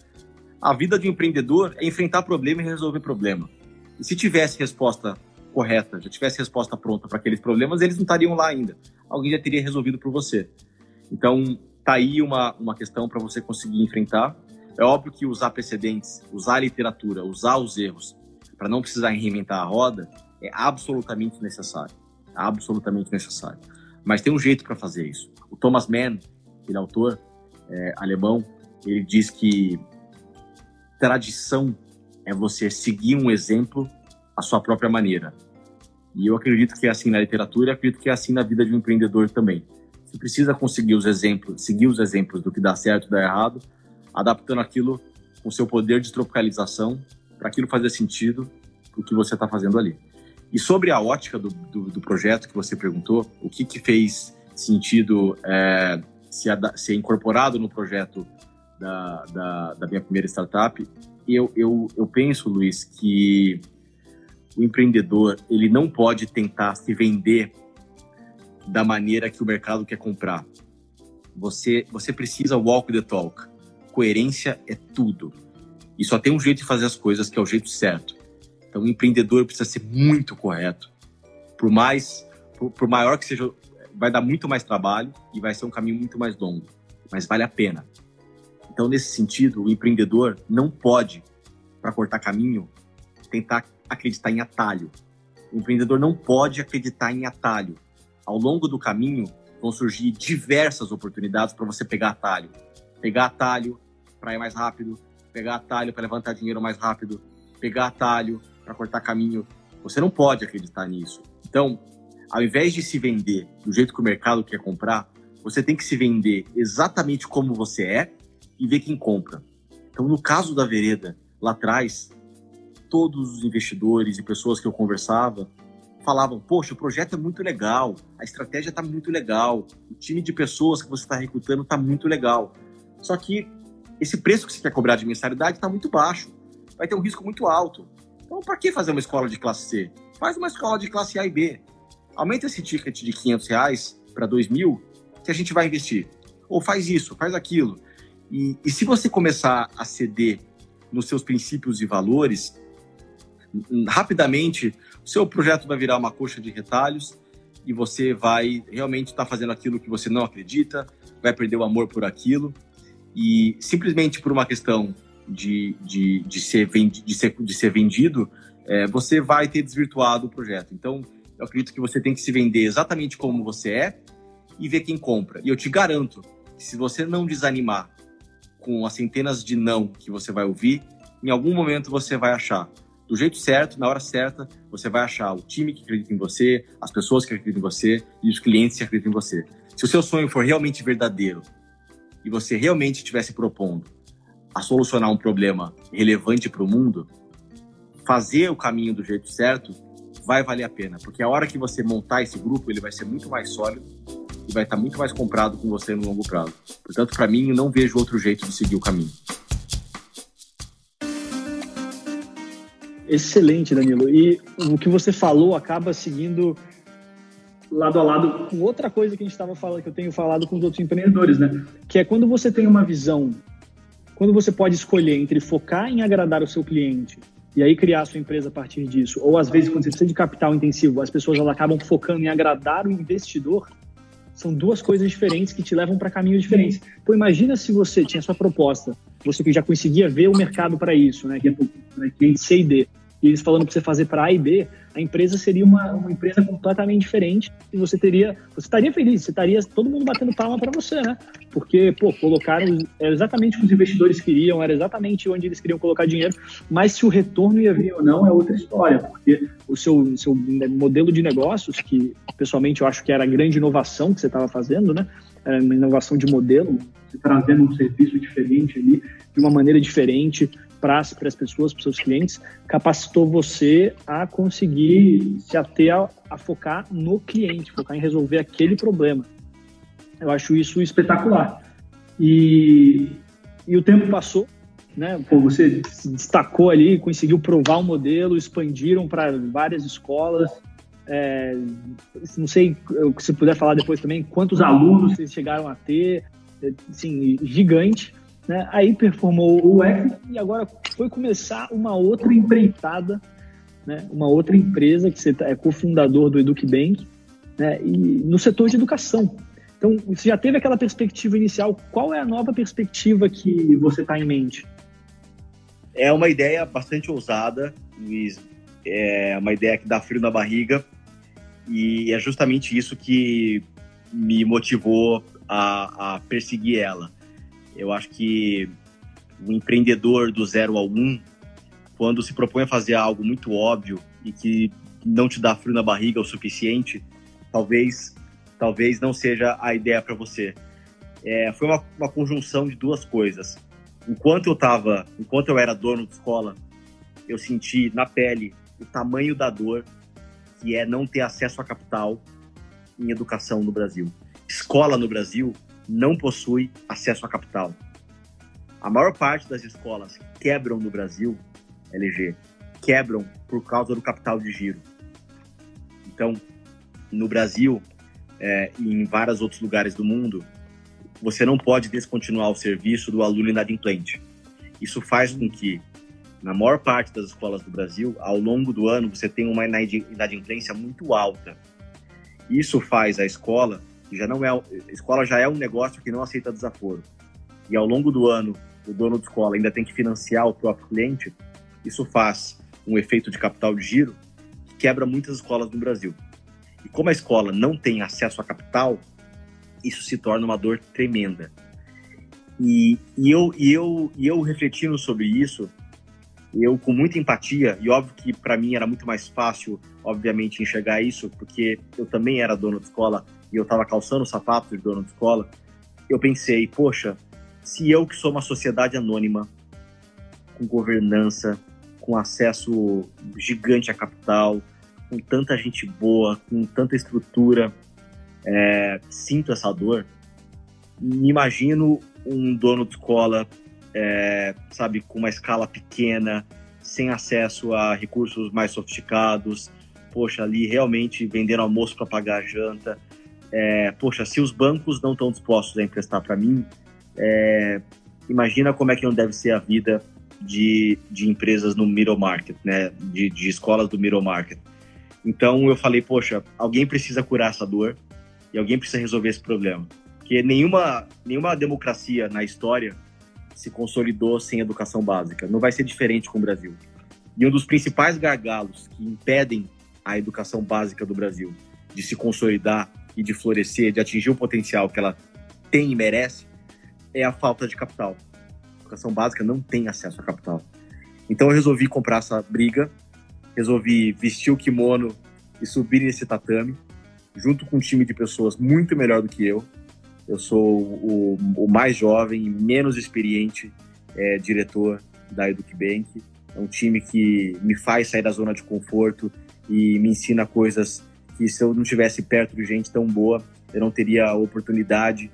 A vida de um empreendedor é enfrentar problema e resolver problema. E se tivesse resposta correta, já tivesse resposta pronta para aqueles problemas, eles não estariam lá ainda. Alguém já teria resolvido por você. Então, tá aí uma, uma questão para você conseguir enfrentar. É óbvio que usar precedentes, usar a literatura, usar os erros, para não precisar reinventar a roda, é absolutamente necessário. Absolutamente necessário. Mas tem um jeito para fazer isso. O Thomas Mann, aquele autor é, alemão, ele diz que tradição é você seguir um exemplo à sua própria maneira. E eu acredito que é assim na literatura acredito que é assim na vida de um empreendedor também. Você precisa conseguir os exemplos, seguir os exemplos do que dá certo e dá errado, adaptando aquilo com seu poder de tropicalização para aquilo fazer sentido o que você está fazendo ali. E sobre a ótica do, do, do, projeto que você perguntou, o que, que fez sentido é, ser, ser incorporado no projeto da, da, da minha primeira startup, eu, eu, eu penso, Luiz, que o empreendedor ele não pode tentar se vender da maneira que o mercado quer comprar. Você, você precisa walk the talk. Coerência é tudo. E só tem um jeito de fazer as coisas que é o jeito certo. Então, o empreendedor precisa ser muito correto. Por mais, por, por maior que seja vai dar muito mais trabalho e vai ser um caminho muito mais longo, mas vale a pena. Então, nesse sentido, o empreendedor não pode, para cortar caminho, tentar acreditar em atalho. O empreendedor não pode acreditar em atalho. Ao longo do caminho, vão surgir diversas oportunidades para você pegar atalho. Pegar atalho para ir mais rápido, pegar atalho para levantar dinheiro mais rápido, pegar atalho para cortar caminho. Você não pode acreditar nisso. Então, ao invés de se vender do jeito que o mercado quer comprar, você tem que se vender exatamente como você é e ver quem compra. Então, no caso da Vereda, lá atrás, todos os investidores e pessoas que eu conversava falavam: Poxa, o projeto é muito legal, a estratégia está muito legal, o time de pessoas que você está recrutando está muito legal. Só que esse preço que você quer cobrar de mensalidade está muito baixo, vai ter um risco muito alto. Então, para que fazer uma escola de classe C? Faz uma escola de classe A e B. Aumenta esse ticket de 500 reais para 2 mil, que a gente vai investir. Ou faz isso, faz aquilo. E, e se você começar a ceder nos seus princípios e valores, rapidamente o seu projeto vai virar uma coxa de retalhos e você vai realmente estar tá fazendo aquilo que você não acredita, vai perder o amor por aquilo e simplesmente por uma questão de, de, de, ser, vendi, de, ser, de ser vendido, é, você vai ter desvirtuado o projeto. Então, eu acredito que você tem que se vender exatamente como você é e ver quem compra. E eu te garanto que se você não desanimar com as centenas de não que você vai ouvir, em algum momento você vai achar do jeito certo, na hora certa, você vai achar o time que acredita em você, as pessoas que acreditam em você e os clientes que acreditam em você. Se o seu sonho for realmente verdadeiro e você realmente estiver se propondo a solucionar um problema relevante para o mundo, fazer o caminho do jeito certo vai valer a pena, porque a hora que você montar esse grupo, ele vai ser muito mais sólido e vai estar muito mais comprado com você no longo prazo. Portanto, para mim, não vejo outro jeito de seguir o caminho. Excelente, Danilo. E o que você falou acaba seguindo lado a lado outra coisa que a gente estava falando, que eu tenho falado com os outros empreendedores, né? Que é quando você tem uma visão, quando você pode escolher entre focar em agradar o seu cliente e aí criar a sua empresa a partir disso, ou às vezes quando você precisa de capital intensivo, as pessoas elas acabam focando em agradar o investidor, são duas coisas diferentes que te levam para caminhos diferentes. Pô, imagina se você tinha sua proposta, você que já conseguia ver o mercado para isso, né, que é cliente C e D, e eles falando para você fazer para A e B, a empresa seria uma, uma empresa completamente diferente e você teria, você estaria feliz, você estaria todo mundo batendo palma para você, né? Porque, pô, colocaram era exatamente o que os investidores queriam, era exatamente onde eles queriam colocar dinheiro, mas se o retorno ia vir ou não é outra história, porque o seu, seu modelo de negócios, que pessoalmente eu acho que era a grande inovação que você estava fazendo, né? Era uma inovação de modelo, você trazendo um serviço diferente ali, de uma maneira diferente, para as pessoas, para os seus clientes, capacitou você a conseguir se ater a, a, focar no cliente, focar em resolver aquele problema. Eu acho isso espetacular. E, e o tempo passou, né? Pô, você se destacou ali, conseguiu provar o modelo, expandiram para várias escolas. É, não sei se puder falar depois também quantos alunos vocês chegaram a ter, assim, gigante. Né? Aí performou o Exit e agora foi começar uma outra empreitada, né? uma outra empresa que você tá, é cofundador do EducBank, né? e no setor de educação. Então, você já teve aquela perspectiva inicial, qual é a nova perspectiva que você está em mente? É uma ideia bastante ousada, Luiz. É uma ideia que dá frio na barriga e é justamente isso que me motivou a, a perseguir ela. Eu acho que o empreendedor do zero ao um, quando se propõe a fazer algo muito óbvio e que não te dá frio na barriga o suficiente, talvez talvez não seja a ideia para você. É, foi uma, uma, conjunção de duas coisas. Enquanto eu tava, enquanto eu era dono de escola, eu senti na pele o tamanho da dor que é não ter acesso a capital em educação no Brasil. Escola no Brasil não possui acesso a capital. A maior parte das escolas quebram no Brasil, LG, quebram por causa do capital de giro. Então, no Brasil é, e em vários outros lugares do mundo, você não pode descontinuar o serviço do aluno inadimplente. Isso faz com que, na maior parte das escolas do Brasil, ao longo do ano, você tenha uma inadimplência muito alta. Isso faz a escola já não é, escola já é um negócio que não aceita desaforo, e ao longo do ano o dono da escola ainda tem que financiar o próprio cliente, isso faz um efeito de capital de giro que quebra muitas escolas no Brasil. E como a escola não tem acesso a capital, isso se torna uma dor tremenda. E, e, eu, e, eu, e eu refletindo sobre isso, eu com muita empatia, e óbvio que para mim era muito mais fácil, obviamente, enxergar isso, porque eu também era dono de escola e eu estava calçando o sapato de dono de escola, eu pensei, poxa, se eu que sou uma sociedade anônima, com governança, com acesso gigante a capital, com tanta gente boa, com tanta estrutura, é, sinto essa dor, me imagino um dono de escola, é, sabe, com uma escala pequena, sem acesso a recursos mais sofisticados, poxa, ali realmente vendendo almoço para pagar a janta. É, poxa, se os bancos não estão dispostos a emprestar para mim, é, imagina como é que não deve ser a vida de, de empresas no middle market, né? De, de escolas do middle market. Então eu falei, poxa, alguém precisa curar essa dor e alguém precisa resolver esse problema. Porque nenhuma, nenhuma democracia na história se consolidou sem educação básica. Não vai ser diferente com o Brasil. E um dos principais gargalos que impedem a educação básica do Brasil de se consolidar e de florescer, de atingir o potencial que ela tem e merece, é a falta de capital. A educação básica não tem acesso a capital. Então eu resolvi comprar essa briga, resolvi vestir o kimono e subir nesse tatame, junto com um time de pessoas muito melhor do que eu. Eu sou o, o mais jovem e menos experiente é, diretor da EducBank. É um time que me faz sair da zona de conforto e me ensina coisas que se eu não estivesse perto de gente tão boa, eu não teria a oportunidade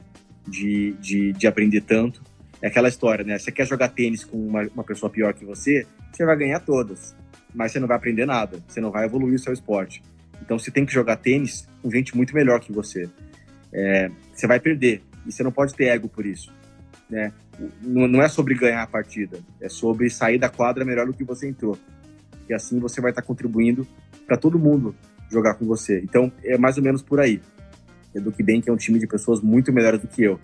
de, de, de aprender tanto. É aquela história, né? Você quer jogar tênis com uma, uma pessoa pior que você, você vai ganhar todas, mas você não vai aprender nada, você não vai evoluir o seu esporte. Então você tem que jogar tênis com gente muito melhor que você. É, você vai perder e você não pode ter ego por isso. Né? Não é sobre ganhar a partida, é sobre sair da quadra melhor do que você entrou. E assim você vai estar contribuindo para todo mundo jogar com você. Então é mais ou menos por aí. Eduque Bank é um time de pessoas muito melhores do que eu.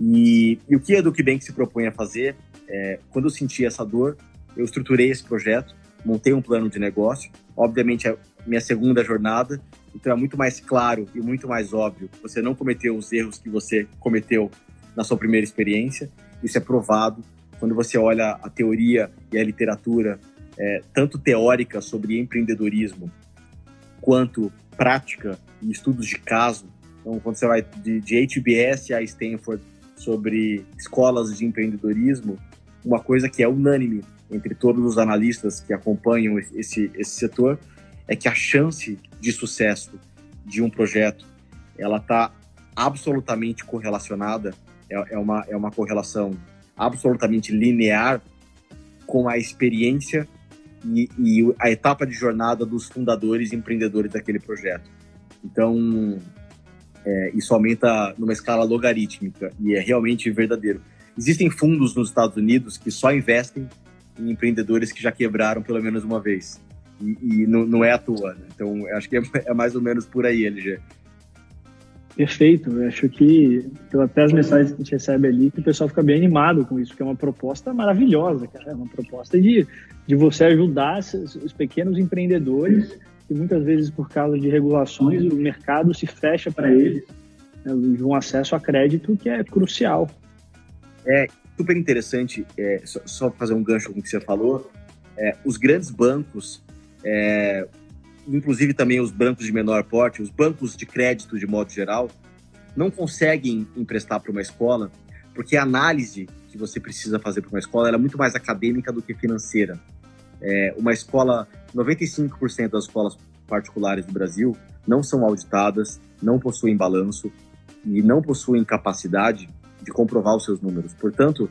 E, e o que a Eduque Bank se propõe a fazer, é, quando eu senti essa dor, eu estruturei esse projeto, montei um plano de negócio. Obviamente, é minha segunda jornada, então é muito mais claro e muito mais óbvio. Você não cometeu os erros que você cometeu na sua primeira experiência. Isso é provado quando você olha a teoria e a literatura, é, tanto teórica sobre empreendedorismo, quanto prática e estudos de caso. Então, quando você vai de, de HBS a Stanford sobre escolas de empreendedorismo, uma coisa que é unânime entre todos os analistas que acompanham esse, esse setor é que a chance de sucesso de um projeto ela está absolutamente correlacionada, é, é, uma, é uma correlação absolutamente linear com a experiência e, e a etapa de jornada dos fundadores e empreendedores daquele projeto. Então, é, isso aumenta numa escala logarítmica e é realmente verdadeiro. Existem fundos nos Estados Unidos que só investem em empreendedores que já quebraram pelo menos uma vez. E, e não, não, é à toa. Né? Então, acho que é, é, mais ou menos por aí, LG. Perfeito. Eu acho que, até as mensagens que a gente recebe ali, que o pessoal fica bem animado com isso, que é uma proposta maravilhosa, cara. É uma proposta de, de você ajudar os pequenos empreendedores que muitas vezes por causa de regulações o mercado se fecha para eles né, de um acesso a crédito que é crucial. É super interessante, é, só, só, fazer um gancho com o que você falou, é, os grandes bancos, é, inclusive também os bancos de menor porte, os bancos de crédito de modo geral, não conseguem emprestar para uma escola porque a análise que você precisa fazer para uma escola é muito mais acadêmica do que financeira. É, uma escola, 95% das escolas particulares do Brasil não são auditadas, não possuem balanço e não possuem capacidade de comprovar os seus números. Portanto,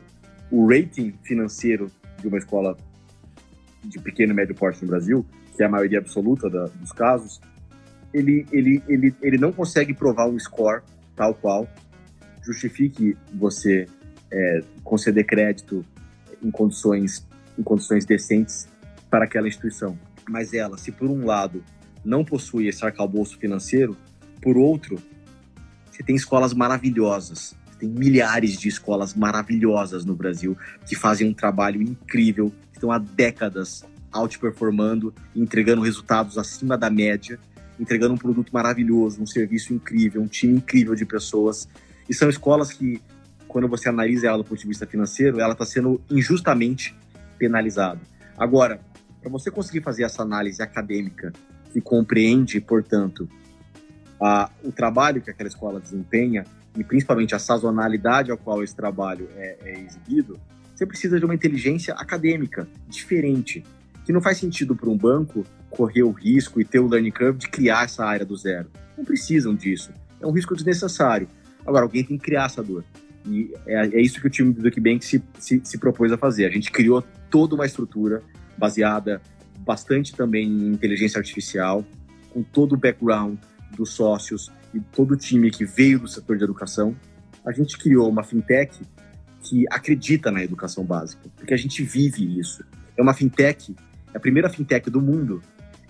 o rating financeiro de uma escola de pequeno e médio porte no Brasil, que é a maioria absoluta da, dos casos, ele, ele, ele, ele não consegue provar um score tal qual justifique você é, conceder crédito em condições, em condições decentes para aquela instituição. Mas ela, se por um lado não possui esse arcabouço financeiro, por outro, Você tem escolas maravilhosas, tem milhares de escolas maravilhosas no Brasil que fazem um trabalho incrível, que estão há décadas outperformando, entregando resultados acima da média, entregando um produto maravilhoso, um serviço incrível, um time incrível de pessoas. E são escolas que, quando você analisa ela do ponto de vista financeiro, ela está sendo injustamente penalizada. Agora, para você conseguir fazer essa análise acadêmica que compreende, portanto, a, o trabalho que aquela escola desempenha e principalmente a sazonalidade ao qual esse trabalho é, é exibido, você precisa de uma inteligência acadêmica diferente, que não faz sentido para um banco correr o risco e ter o learning curve de criar essa área do zero. Não precisam disso. É um risco desnecessário. Agora, alguém tem que criar essa dor. E é, é isso que o time do DuckBank se, se, se propôs a fazer. A gente criou toda uma estrutura baseada bastante também em inteligência artificial, com todo o background dos sócios e todo o time que veio do setor de educação. A gente criou uma fintech que acredita na educação básica, porque a gente vive isso. É uma fintech, a primeira fintech do mundo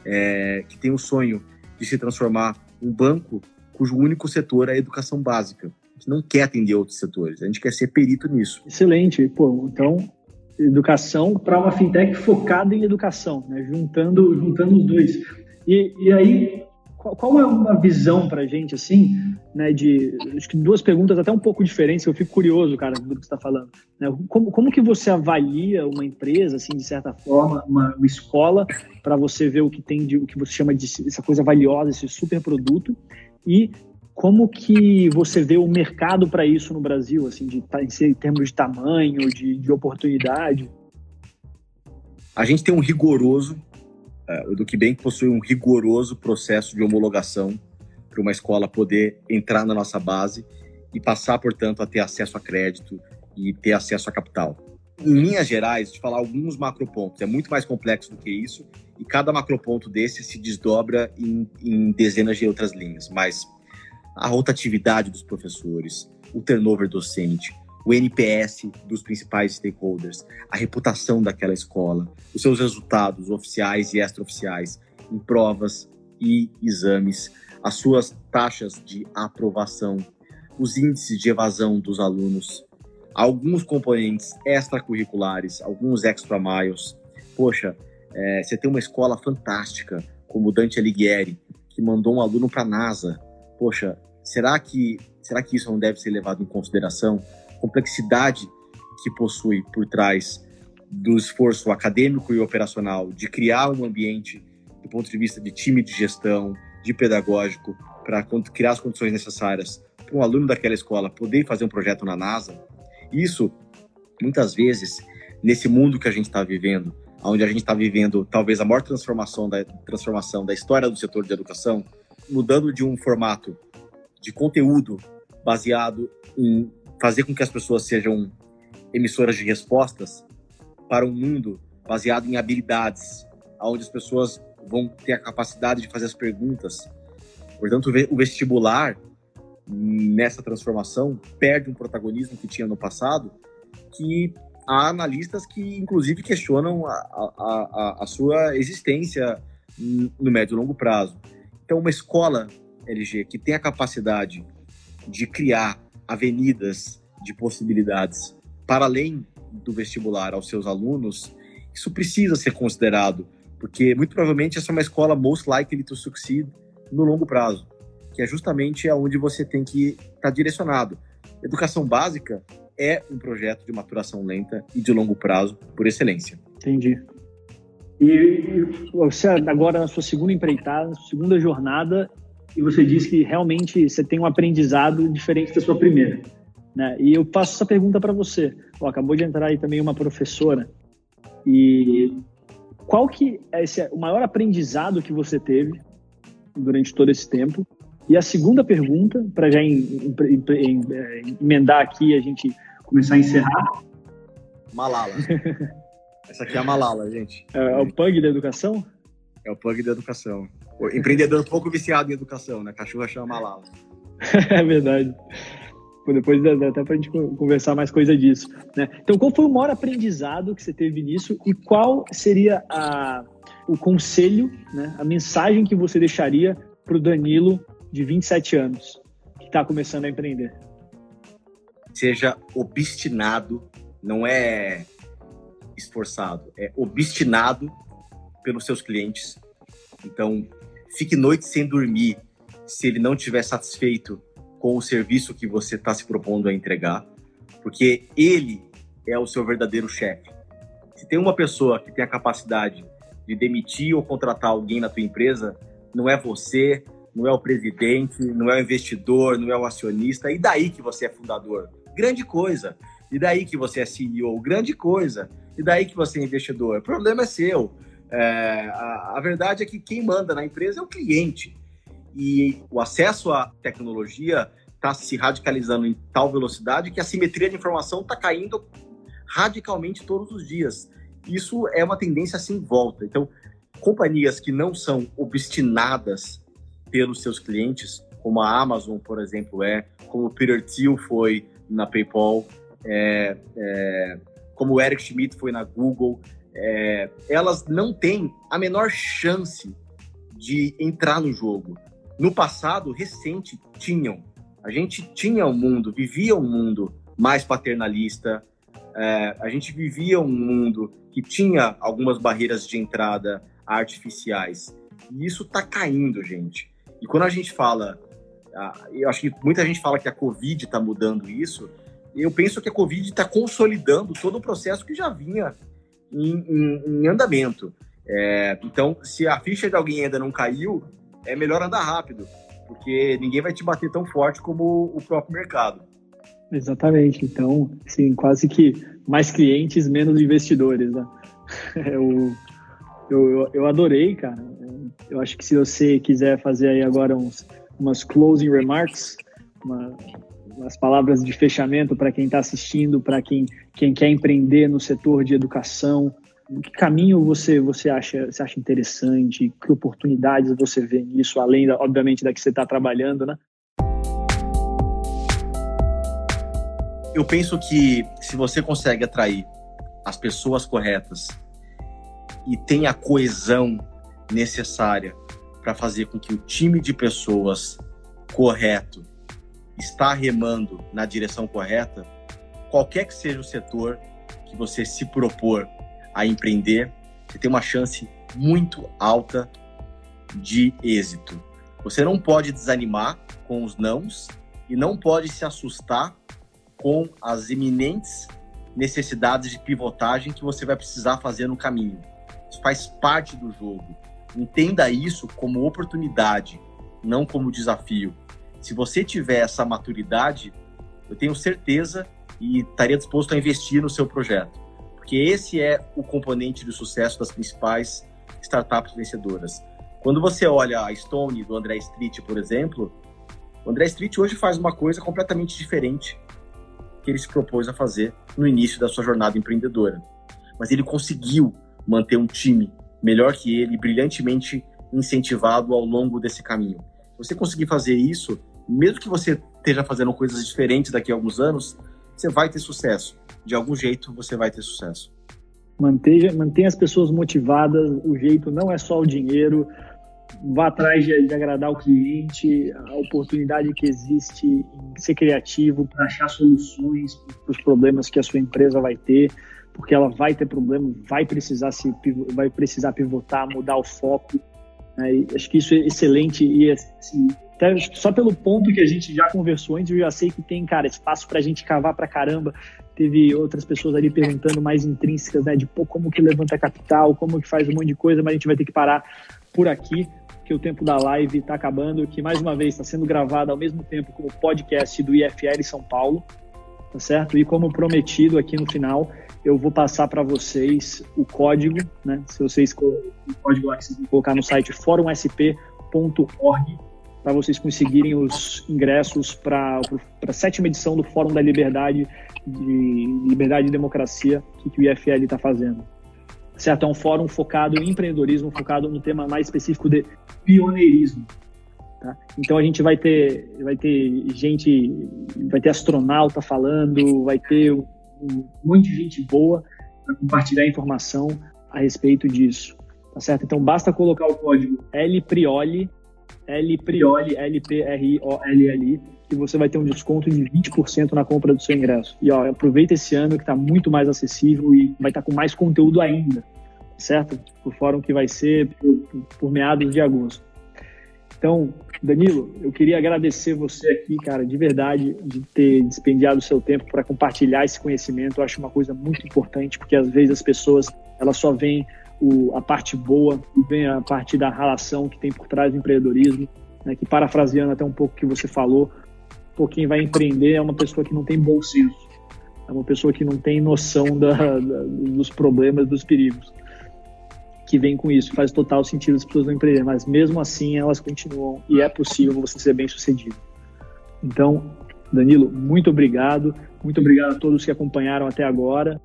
é, que tem o sonho de se transformar um banco cujo único setor é a educação básica. A gente não quer atender outros setores, a gente quer ser perito nisso. Excelente. Pô, então, educação para uma fintech focada em educação, né? juntando, juntando os dois. E, e aí, qual, é uma visão para gente, assim, né, de, acho que duas perguntas até um pouco diferentes, eu fico curioso, cara, do que está falando. Né? Como, como que você avalia uma empresa, assim, de certa forma, uma, uma escola, para você ver o que tem de, o que você chama de essa coisa valiosa, esse super produto, e como que você vê o mercado para isso no Brasil, assim, de, em termos de tamanho, de, de oportunidade? A gente tem um rigoroso Uh, o DucBank possui um rigoroso processo de homologação para uma escola poder entrar na nossa base e passar, portanto, a ter acesso a crédito e ter acesso a capital. Em linhas gerais, de falar alguns macropontos, é muito mais complexo do que isso, e cada macroponto desse se desdobra em, em dezenas de outras linhas, mas a rotatividade dos professores, o turnover docente, o NPS dos principais stakeholders, a reputação daquela escola, os seus resultados oficiais e extraoficiais em provas e exames, as suas taxas de aprovação, os índices de evasão dos alunos, alguns componentes extracurriculares, alguns extra miles. Poxa, é, você tem uma escola fantástica como Dante Alighieri, que mandou um aluno para a NASA. Poxa, será que será que isso não deve ser levado em consideração? Complexidade que possui por trás do esforço acadêmico e operacional de criar um ambiente do ponto de vista de time de gestão, de pedagógico, para criar as condições necessárias para um aluno daquela escola poder fazer um projeto na NASA. Isso, muitas vezes, nesse mundo que a gente está vivendo, onde a gente está vivendo talvez a maior transformação da, transformação da história do setor de educação, mudando de um formato de conteúdo baseado em fazer com que as pessoas sejam emissoras de respostas para um mundo baseado em habilidades, onde as pessoas vão ter a capacidade de fazer as perguntas. Portanto, o vestibular, nessa transformação, perde um protagonismo que tinha no passado, que há analistas que, inclusive, questionam a, a, a, sua existência no médio e longo prazo. Então, uma escola LG que tem a capacidade de criar avenidas de possibilidades para além do vestibular aos seus alunos, isso precisa ser considerado, porque muito provavelmente essa é uma escola most likely to succeed no longo prazo, que é justamente aonde você tem que estar tá direcionado. Educação básica é um projeto de maturação lenta e de longo prazo por excelência. Entendi. E você agora na sua segunda empreitada, segunda jornada, e você diz que realmente você tem um aprendizado diferente da sua primeira. Né? E eu passo essa pergunta para você. Ó, acabou de entrar aí também uma professora. E qual que é esse, o maior aprendizado que você teve durante todo esse tempo? E a segunda pergunta, para já em, em, em, emendar aqui a gente começar a encerrar. Malala. *laughs* Essa aqui é a Malala, gente. É, é o pug da educação? É o pug da educação. O empreendedor um pouco viciado em educação, né? Cachorro chama Malala. *laughs* é verdade. Depois dá, até para a gente conversar mais coisa disso. Né? Então, qual foi o maior aprendizado que você teve nisso e qual seria a, o conselho, né, a mensagem que você deixaria para o Danilo de 27 anos, que está começando a empreender? Seja obstinado, não é esforçado, é obstinado pelos seus clientes. Então, fique noite sem dormir se ele não estiver satisfeito com o serviço que você está se propondo a entregar, porque ele é o seu verdadeiro chefe. Se tem uma pessoa que tem a capacidade de demitir ou contratar alguém na tua empresa, não é você, não é o presidente, não é o investidor, não é o acionista, e daí que você é fundador? Grande coisa. E daí que você é CEO? Grande coisa. E daí que você é investidor? O problema é seu. É, a, a verdade é que quem manda na empresa é o cliente. E o acesso à tecnologia está se radicalizando em tal velocidade que a simetria de informação está caindo radicalmente todos os dias. Isso é uma tendência sem volta. Então, companhias que não são obstinadas pelos seus clientes, como a Amazon, por exemplo, é, como o Peter Thiel foi na PayPal, é, é, como o Eric Schmidt foi na Google, é, elas não têm a menor chance de entrar no jogo. No passado recente, tinham. A gente tinha um mundo, vivia um mundo mais paternalista, é, a gente vivia um mundo que tinha algumas barreiras de entrada artificiais. E isso está caindo, gente. E quando a gente fala, eu acho que muita gente fala que a Covid está mudando isso, eu penso que a Covid está consolidando todo o processo que já vinha em, em, em andamento. É, então, se a ficha de alguém ainda não caiu, é melhor andar rápido, porque ninguém vai te bater tão forte como o próprio mercado. Exatamente. Então, sim, quase que mais clientes, menos investidores, né? *laughs* Eu, eu, eu adorei, cara. Eu acho que se você quiser fazer aí agora uns, umas closing remarks, uma, umas palavras de fechamento para quem está assistindo, para quem, quem quer empreender no setor de educação, que caminho você você acha você acha interessante? Que oportunidades você vê nisso, além, da, obviamente, da que você está trabalhando, né? eu penso que se você consegue atrair as pessoas corretas e tem a coesão necessária para fazer com que o time de pessoas correto está remando na direção correta, qualquer que seja o setor que você se propor a empreender, você tem uma chance muito alta de êxito. Você não pode desanimar com os nãos e não pode se assustar com as iminentes necessidades de pivotagem que você vai precisar fazer no caminho. Isso faz parte do jogo. Entenda isso como oportunidade, não como desafio. Se você tiver essa maturidade, eu tenho certeza e estaria disposto a investir no seu projeto, porque esse é o componente de sucesso das principais startups vencedoras. Quando você olha a Stone do André Street, por exemplo, o André Street hoje faz uma coisa completamente diferente que ele se propôs a fazer no início da sua jornada empreendedora. Mas ele conseguiu manter um time melhor que ele, brilhantemente incentivado ao longo desse caminho. Se você conseguir fazer isso, mesmo que você esteja fazendo coisas diferentes daqui a alguns anos, você vai ter sucesso. De algum jeito, você vai ter sucesso. Mantenha, mantenha as pessoas motivadas. O jeito não é só o dinheiro vá atrás de, de, agradar o cliente, a oportunidade que existe em ser criativo para achar soluções para os problemas que a sua empresa vai ter, porque ela vai ter problema, vai precisar se vai precisar pivotar, mudar o foco. Né? acho que isso é excelente e assim, até só pelo ponto que a gente já conversou antes, eu já sei que tem, cara, espaço para a gente cavar para caramba. Teve outras pessoas ali perguntando mais intrínsecas, né, de pô, como que levanta capital, como que faz um monte de coisa, mas a gente vai ter que parar por aqui, que o tempo da live está acabando, que mais uma vez está sendo gravada ao mesmo tempo com o podcast do IFL São Paulo, tá certo? E como prometido aqui no final, eu vou passar para vocês o código, né? Se vocês o código lá que vocês vão colocar no site forumsp.org para vocês conseguirem os ingressos para a sétima edição do Fórum da Liberdade de Liberdade e Democracia que, que o IFL está fazendo certo? É um fórum focado em empreendedorismo, focado no tema mais específico de pioneirismo. Tá? Então a gente vai ter, vai ter gente, vai ter astronauta falando, vai ter um, um monte de gente boa para compartilhar informação a respeito disso, tá certo? Então basta colocar o código LPRIOLI, LPRIOLI, L-P-R-I-O-L-L-I, que você vai ter um desconto de 20% na compra do seu ingresso. E ó, aproveita esse ano que está muito mais acessível e vai estar tá com mais conteúdo ainda, certo? O fórum que vai ser por, por meados de agosto. Então, Danilo, eu queria agradecer você aqui, cara, de verdade, de ter despendiado o seu tempo para compartilhar esse conhecimento. Eu acho uma coisa muito importante, porque às vezes as pessoas elas só veem o, a parte boa, vem a parte da relação que tem por trás do empreendedorismo, né, que parafraseando até um pouco o que você falou, pô, quem vai empreender é uma pessoa que não tem senso, é uma pessoa que não tem noção da, da, dos problemas, dos perigos que vem com isso. Faz total sentido as pessoas não empreender, mas mesmo assim elas continuam e é possível você ser bem sucedido. Então, Danilo, muito obrigado. Muito obrigado a todos que acompanharam até agora.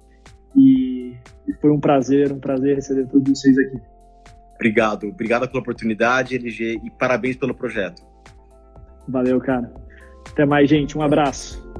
E foi um prazer, um prazer receber todos vocês aqui. Obrigado, obrigado pela oportunidade, LG, e parabéns pelo projeto. Valeu, cara. Até mais, gente. Um abraço.